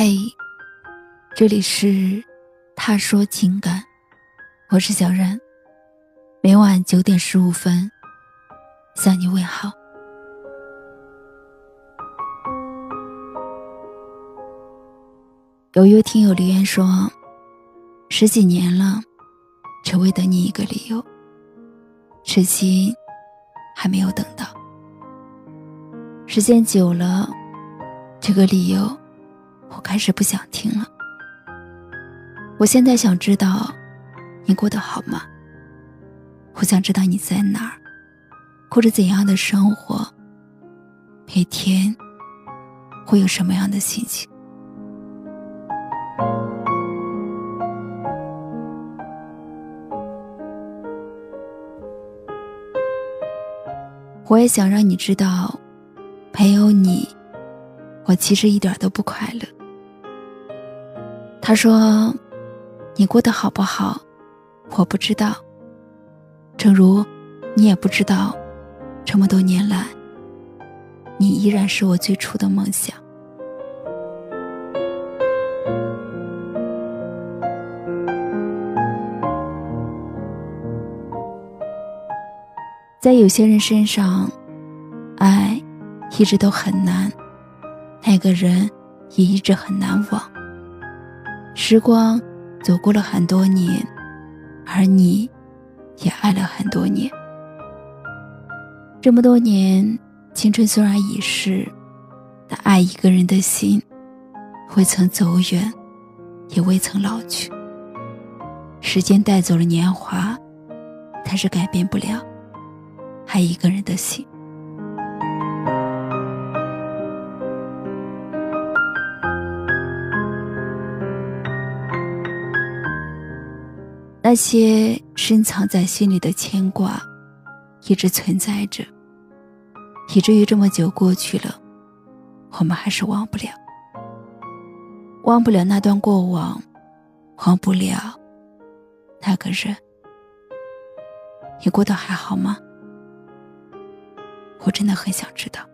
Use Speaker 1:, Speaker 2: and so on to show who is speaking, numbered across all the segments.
Speaker 1: 嘿，这里是他说情感，我是小然。每晚九点十五分向你问好。有一位听友留言说：“十几年了，只为等你一个理由，至今还没有等到。时间久了，这个理由。”我开始不想听了。我现在想知道，你过得好吗？我想知道你在哪儿，过着怎样的生活，每天会有什么样的心情。我也想让你知道，没有你，我其实一点都不快乐。他说：“你过得好不好，我不知道。正如你也不知道，这么多年来，你依然是我最初的梦想。在有些人身上，爱一直都很难，那个人也一直很难忘。”时光走过了很多年，而你，也爱了很多年。这么多年，青春虽然已逝，但爱一个人的心，未曾走远，也未曾老去。时间带走了年华，但是改变不了爱一个人的心。那些深藏在心里的牵挂，一直存在着，以至于这么久过去了，我们还是忘不了，忘不了那段过往，忘不了那个人。你过得还好吗？我真的很想知道。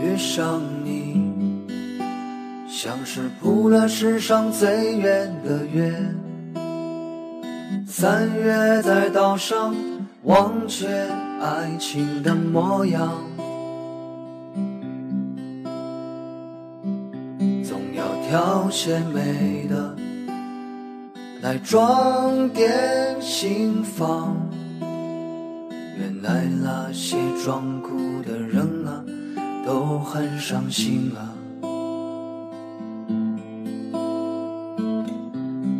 Speaker 2: 遇上你，像是铺了世上最圆的月。三月在岛上忘却爱情的模样，总要挑些美的来装点心房。原来那些装酷的人。都很伤心啊！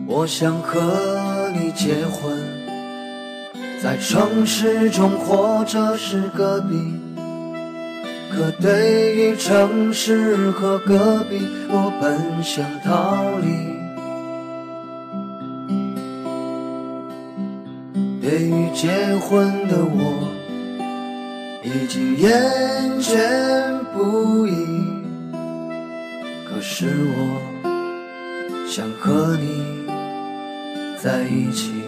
Speaker 2: 我想和你结婚，在城市中或者是隔壁。可对于城市和隔壁，我本想逃离。对于结婚的我。已经厌倦不已，可是我想和你在一起。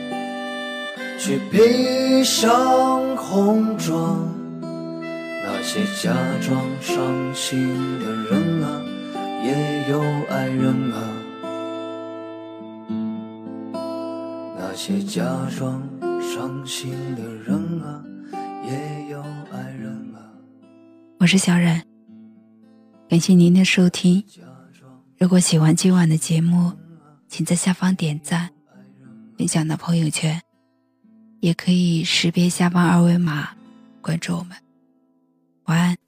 Speaker 2: 去披上红妆。那些假装伤心的人啊，也有爱人啊。那些假装伤心的人啊，也有爱人啊。
Speaker 1: 我是小冉，感谢您的收听。如果喜欢今晚的节目，请在下方点赞，分享到朋友圈，也可以识别下方二维码关注我们。晚安。